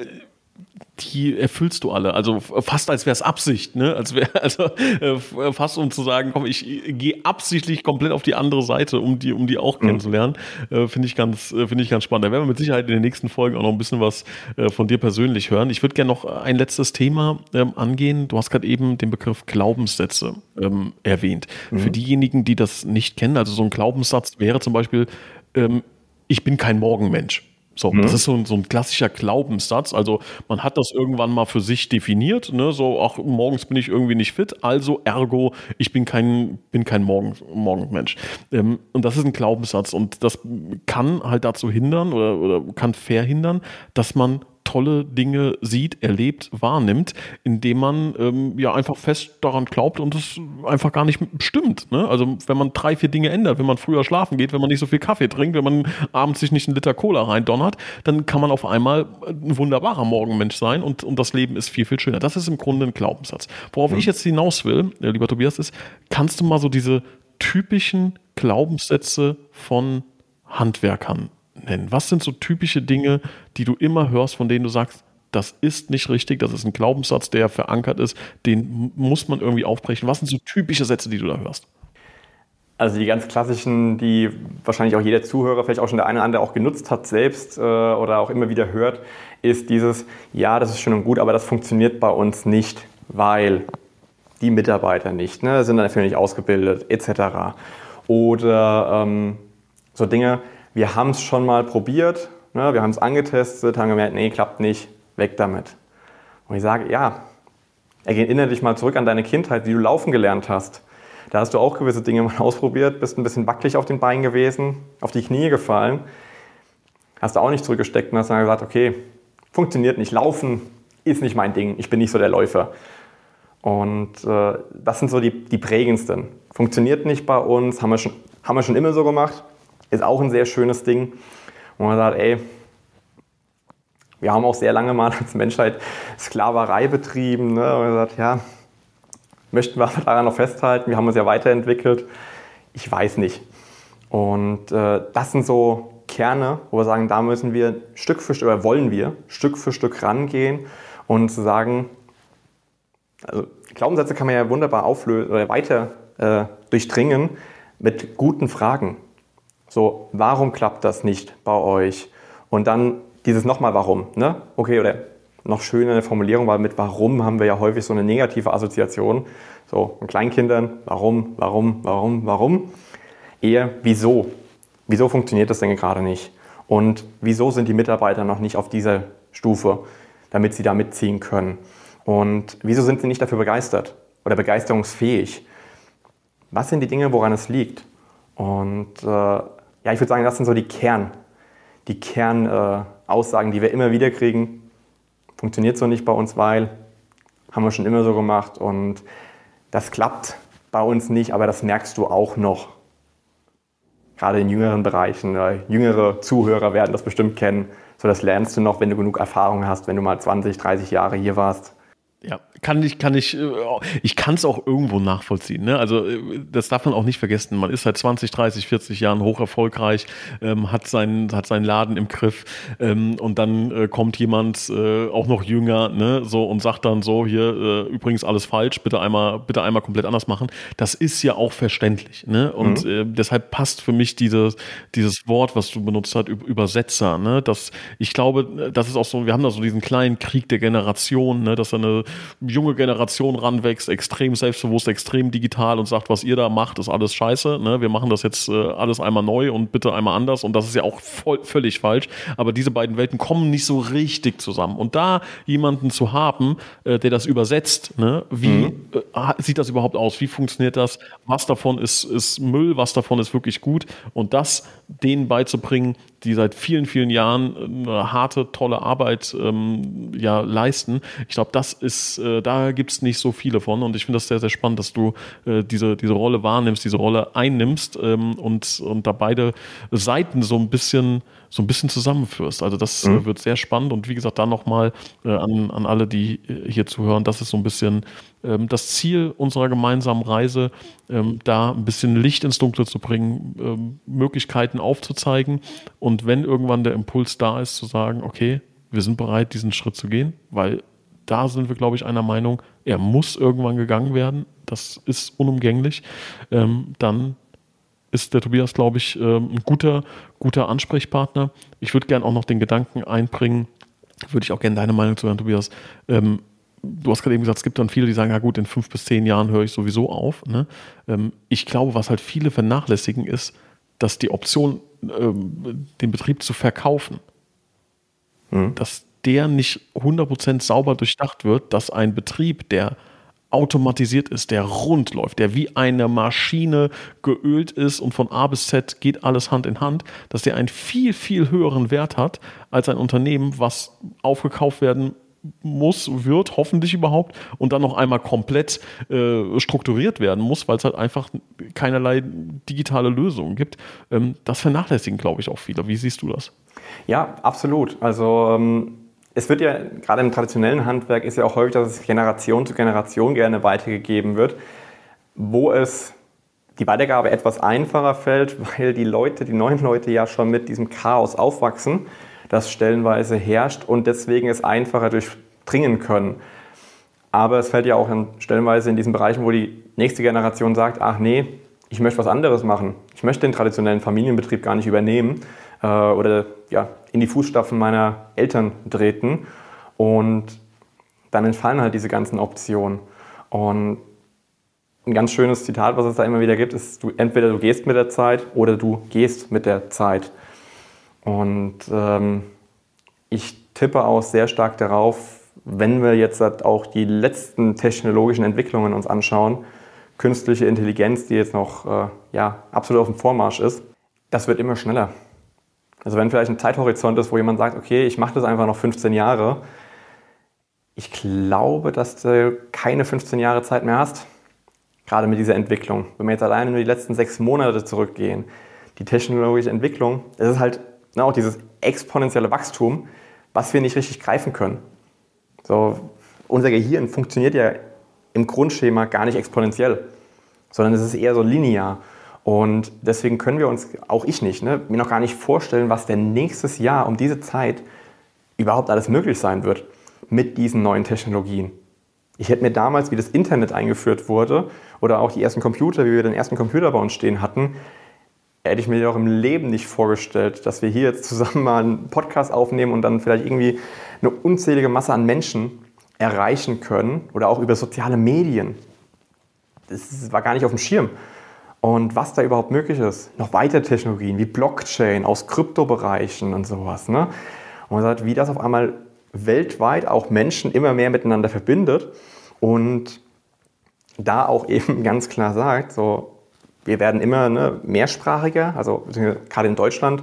die erfüllst du alle. Also fast als wäre es Absicht, ne? Als wäre also äh, fast um zu sagen, komm, ich gehe absichtlich komplett auf die andere Seite, um die, um die auch mhm. kennenzulernen. Äh, finde ich ganz, äh, finde ich ganz spannend. Da werden wir mit Sicherheit in den nächsten Folgen auch noch ein bisschen was äh, von dir persönlich hören. Ich würde gerne noch ein letztes Thema ähm, angehen. Du hast gerade eben den Begriff Glaubenssätze ähm, erwähnt. Mhm. Für diejenigen, die das nicht kennen, also so ein Glaubenssatz wäre zum Beispiel, ähm, ich bin kein Morgenmensch. So, mhm. das ist so ein, so ein klassischer Glaubenssatz. Also man hat das irgendwann mal für sich definiert, ne? so, ach, morgens bin ich irgendwie nicht fit, also ergo, ich bin kein, bin kein Morgen, Morgenmensch. Ähm, und das ist ein Glaubenssatz und das kann halt dazu hindern oder, oder kann verhindern, dass man tolle Dinge sieht, erlebt, wahrnimmt, indem man ähm, ja einfach fest daran glaubt und es einfach gar nicht stimmt. Ne? Also wenn man drei, vier Dinge ändert, wenn man früher schlafen geht, wenn man nicht so viel Kaffee trinkt, wenn man abends sich nicht einen Liter Cola reindonnert, dann kann man auf einmal ein wunderbarer Morgenmensch sein und, und das Leben ist viel, viel schöner. Das ist im Grunde ein Glaubenssatz. Worauf mhm. ich jetzt hinaus will, äh, lieber Tobias, ist, kannst du mal so diese typischen Glaubenssätze von Handwerkern nennen? Was sind so typische Dinge, die du immer hörst, von denen du sagst, das ist nicht richtig, das ist ein Glaubenssatz, der verankert ist, den muss man irgendwie aufbrechen. Was sind so typische Sätze, die du da hörst? Also die ganz klassischen, die wahrscheinlich auch jeder Zuhörer, vielleicht auch schon der eine oder andere auch genutzt hat selbst äh, oder auch immer wieder hört, ist dieses, ja, das ist schön und gut, aber das funktioniert bei uns nicht, weil die Mitarbeiter nicht, ne, sind dafür nicht ausgebildet, etc. Oder ähm, so Dinge, wir haben es schon mal probiert, ne, wir haben es angetestet, haben gemerkt, nee, klappt nicht, weg damit. Und ich sage, ja, erinnere dich mal zurück an deine Kindheit, wie du laufen gelernt hast. Da hast du auch gewisse Dinge mal ausprobiert, bist ein bisschen wackelig auf den Beinen gewesen, auf die Knie gefallen, hast du auch nicht zurückgesteckt und hast dann gesagt, okay, funktioniert nicht, laufen ist nicht mein Ding, ich bin nicht so der Läufer. Und äh, das sind so die, die prägendsten. Funktioniert nicht bei uns, haben wir, schon, haben wir schon immer so gemacht, ist auch ein sehr schönes Ding. Und man sagt, ey, wir haben auch sehr lange mal als Menschheit Sklaverei betrieben. Ne? Und sagt, ja, möchten wir daran noch festhalten? Wir haben uns ja weiterentwickelt. Ich weiß nicht. Und äh, das sind so Kerne, wo wir sagen, da müssen wir Stück für Stück, oder wollen wir Stück für Stück rangehen und zu sagen, also Glaubenssätze kann man ja wunderbar auflösen oder weiter äh, durchdringen mit guten Fragen. So, warum klappt das nicht bei euch? Und dann dieses nochmal warum. Ne? Okay, oder noch schöner Formulierung, weil mit warum haben wir ja häufig so eine negative Assoziation. So, von Kleinkindern, warum, warum, warum, warum. Eher wieso. Wieso funktioniert das denn gerade nicht? Und wieso sind die Mitarbeiter noch nicht auf dieser Stufe, damit sie da mitziehen können? Und wieso sind sie nicht dafür begeistert oder begeisterungsfähig? Was sind die Dinge, woran es liegt? Und äh, ja, ich würde sagen, das sind so die Kern, die Kernaussagen, äh, die wir immer wieder kriegen. Funktioniert so nicht bei uns, weil haben wir schon immer so gemacht und das klappt bei uns nicht, aber das merkst du auch noch. gerade in jüngeren Bereichen, äh, jüngere Zuhörer werden das bestimmt kennen. So, das lernst du noch, wenn du genug Erfahrung hast, wenn du mal 20, 30 Jahre hier warst. Ja, kann ich, kann ich, äh, ich kann es auch irgendwo nachvollziehen. Ne? Also äh, das darf man auch nicht vergessen. Man ist seit 20, 30, 40 Jahren hoch erfolgreich, ähm, hat, seinen, hat seinen Laden im Griff ähm, und dann äh, kommt jemand, äh, auch noch jünger, ne, so und sagt dann so, hier äh, übrigens alles falsch, bitte einmal, bitte einmal komplett anders machen. Das ist ja auch verständlich. Ne? Und mhm. äh, deshalb passt für mich dieses, dieses Wort, was du benutzt hast, Übersetzer. Ne? Das, ich glaube, das ist auch so, wir haben da so diesen kleinen Krieg der Generation, ne? dass eine junge Generation ranwächst, extrem selbstbewusst, extrem digital und sagt, was ihr da macht, ist alles scheiße. Ne? Wir machen das jetzt äh, alles einmal neu und bitte einmal anders. Und das ist ja auch voll, völlig falsch. Aber diese beiden Welten kommen nicht so richtig zusammen. Und da jemanden zu haben, äh, der das übersetzt, ne? wie mhm. äh, sieht das überhaupt aus? Wie funktioniert das? Was davon ist, ist Müll? Was davon ist wirklich gut? Und das denen beizubringen, die seit vielen, vielen Jahren eine harte, tolle Arbeit ähm, ja, leisten. Ich glaube, das ist, äh, da gibt es nicht so viele von und ich finde das sehr, sehr spannend, dass du äh, diese, diese Rolle wahrnimmst, diese Rolle einnimmst ähm, und, und da beide Seiten so ein bisschen so ein bisschen zusammenführst. Also das äh, mhm. wird sehr spannend und wie gesagt, da nochmal äh, an, an alle, die äh, hier zuhören, das ist so ein bisschen ähm, das Ziel unserer gemeinsamen Reise, ähm, da ein bisschen Licht ins Dunkle zu bringen, ähm, Möglichkeiten aufzuzeigen und wenn irgendwann der Impuls da ist, zu sagen, okay, wir sind bereit, diesen Schritt zu gehen, weil da sind wir, glaube ich, einer Meinung, er muss irgendwann gegangen werden, das ist unumgänglich, ähm, dann ist der Tobias, glaube ich, ähm, ein guter, guter Ansprechpartner. Ich würde gerne auch noch den Gedanken einbringen, würde ich auch gerne deine Meinung zu hören, Tobias. Ähm, du hast gerade eben gesagt, es gibt dann viele, die sagen, ja gut, in fünf bis zehn Jahren höre ich sowieso auf. Ne? Ähm, ich glaube, was halt viele vernachlässigen, ist, dass die Option, den Betrieb zu verkaufen, mhm. dass der nicht 100% sauber durchdacht wird, dass ein Betrieb, der automatisiert ist, der rund läuft, der wie eine Maschine geölt ist und von A bis Z geht alles Hand in Hand, dass der einen viel, viel höheren Wert hat als ein Unternehmen, was aufgekauft werden muss, wird, hoffentlich überhaupt, und dann noch einmal komplett äh, strukturiert werden muss, weil es halt einfach keinerlei digitale Lösungen gibt. Ähm, das vernachlässigen, glaube ich, auch viele. Wie siehst du das? Ja, absolut. Also ähm es wird ja, gerade im traditionellen Handwerk, ist ja auch häufig, dass es Generation zu Generation gerne weitergegeben wird, wo es die Weitergabe etwas einfacher fällt, weil die Leute, die neuen Leute ja schon mit diesem Chaos aufwachsen, das stellenweise herrscht und deswegen es einfacher durchdringen können. Aber es fällt ja auch stellenweise in diesen Bereichen, wo die nächste Generation sagt, ach nee, ich möchte was anderes machen. Ich möchte den traditionellen Familienbetrieb gar nicht übernehmen äh, oder ja, in die Fußstapfen meiner Eltern treten. Und dann entfallen halt diese ganzen Optionen. Und ein ganz schönes Zitat, was es da immer wieder gibt, ist, du, entweder du gehst mit der Zeit oder du gehst mit der Zeit. Und ähm, ich tippe auch sehr stark darauf, wenn wir jetzt halt auch die letzten technologischen Entwicklungen uns anschauen, künstliche Intelligenz, die jetzt noch äh, ja, absolut auf dem Vormarsch ist, das wird immer schneller. Also wenn vielleicht ein Zeithorizont ist, wo jemand sagt, okay, ich mache das einfach noch 15 Jahre, ich glaube, dass du keine 15 Jahre Zeit mehr hast, gerade mit dieser Entwicklung. Wenn wir jetzt alleine nur die letzten sechs Monate zurückgehen, die technologische Entwicklung, das ist halt ne, auch dieses exponentielle Wachstum, was wir nicht richtig greifen können. So, unser Gehirn funktioniert ja im Grundschema gar nicht exponentiell, sondern es ist eher so linear. Und deswegen können wir uns, auch ich nicht, ne, mir noch gar nicht vorstellen, was denn nächstes Jahr um diese Zeit überhaupt alles möglich sein wird mit diesen neuen Technologien. Ich hätte mir damals, wie das Internet eingeführt wurde oder auch die ersten Computer, wie wir den ersten Computer bei uns stehen hatten, hätte ich mir auch im Leben nicht vorgestellt, dass wir hier jetzt zusammen mal einen Podcast aufnehmen und dann vielleicht irgendwie eine unzählige Masse an Menschen erreichen können oder auch über soziale Medien. Das war gar nicht auf dem Schirm und was da überhaupt möglich ist. Noch weitere Technologien wie Blockchain aus Kryptobereichen und sowas. Ne? Und man sagt, wie das auf einmal weltweit auch Menschen immer mehr miteinander verbindet und da auch eben ganz klar sagt, so, wir werden immer ne, mehrsprachiger, also gerade in Deutschland,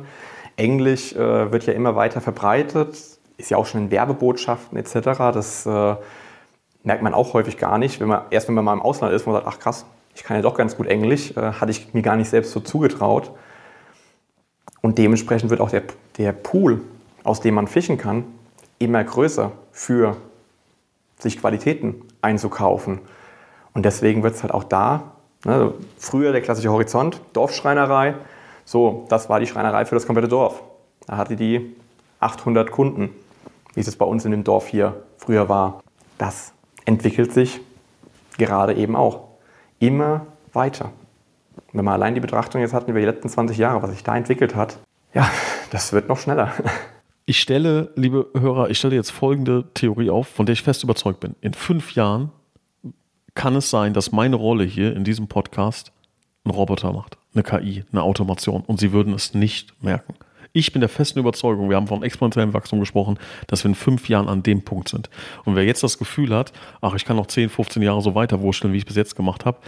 Englisch äh, wird ja immer weiter verbreitet, ist ja auch schon in Werbebotschaften etc. Das äh, merkt man auch häufig gar nicht, wenn man, erst wenn man mal im Ausland ist, wo man sagt, ach krass, ich kann ja doch ganz gut Englisch, äh, hatte ich mir gar nicht selbst so zugetraut. Und dementsprechend wird auch der, der Pool, aus dem man fischen kann, immer größer für sich Qualitäten einzukaufen. Und deswegen wird es halt auch da, ne, früher der klassische Horizont, Dorfschreinerei, so, das war die Schreinerei für das komplette Dorf. Da hatte die 800 Kunden, wie es bei uns in dem Dorf hier früher war. Das entwickelt sich gerade eben auch immer weiter. Wenn man allein die Betrachtung jetzt hatten über die letzten 20 Jahre, was sich da entwickelt hat, ja, das wird noch schneller. Ich stelle, liebe Hörer, ich stelle jetzt folgende Theorie auf, von der ich fest überzeugt bin. In fünf Jahren kann es sein, dass meine Rolle hier in diesem Podcast ein Roboter macht, eine KI, eine Automation und Sie würden es nicht merken. Ich bin der festen Überzeugung, wir haben von exponentiellem Wachstum gesprochen, dass wir in fünf Jahren an dem Punkt sind. Und wer jetzt das Gefühl hat, ach, ich kann noch 10, 15 Jahre so weiter wurschteln, wie ich es bis jetzt gemacht habe,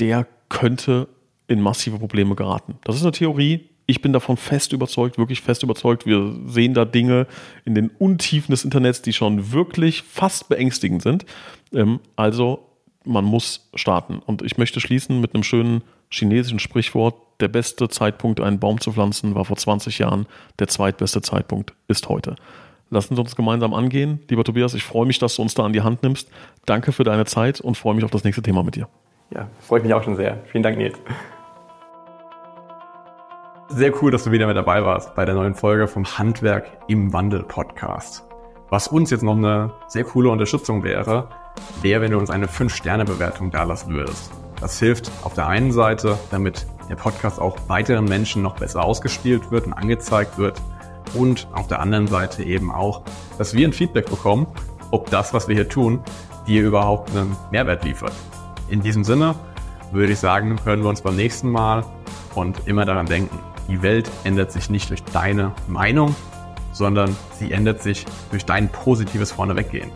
der könnte in massive Probleme geraten. Das ist eine Theorie. Ich bin davon fest überzeugt, wirklich fest überzeugt. Wir sehen da Dinge in den Untiefen des Internets, die schon wirklich fast beängstigend sind. Ähm, also man muss starten. Und ich möchte schließen mit einem schönen chinesischen Sprichwort, der beste Zeitpunkt, einen Baum zu pflanzen, war vor 20 Jahren, der zweitbeste Zeitpunkt ist heute. Lassen Sie uns gemeinsam angehen. Lieber Tobias, ich freue mich, dass du uns da an die Hand nimmst. Danke für deine Zeit und freue mich auf das nächste Thema mit dir. Ja, freue ich mich auch schon sehr. Vielen Dank, Nils. Sehr cool, dass du wieder mit dabei warst bei der neuen Folge vom Handwerk im Wandel Podcast. Was uns jetzt noch eine sehr coole Unterstützung wäre, wäre, wenn du uns eine 5-Sterne-Bewertung dalassen würdest. Das hilft auf der einen Seite, damit der Podcast auch weiteren Menschen noch besser ausgespielt wird und angezeigt wird. Und auf der anderen Seite eben auch, dass wir ein Feedback bekommen, ob das, was wir hier tun, dir überhaupt einen Mehrwert liefert. In diesem Sinne würde ich sagen, hören wir uns beim nächsten Mal und immer daran denken, die Welt ändert sich nicht durch deine Meinung, sondern sie ändert sich durch dein positives Vorneweggehen.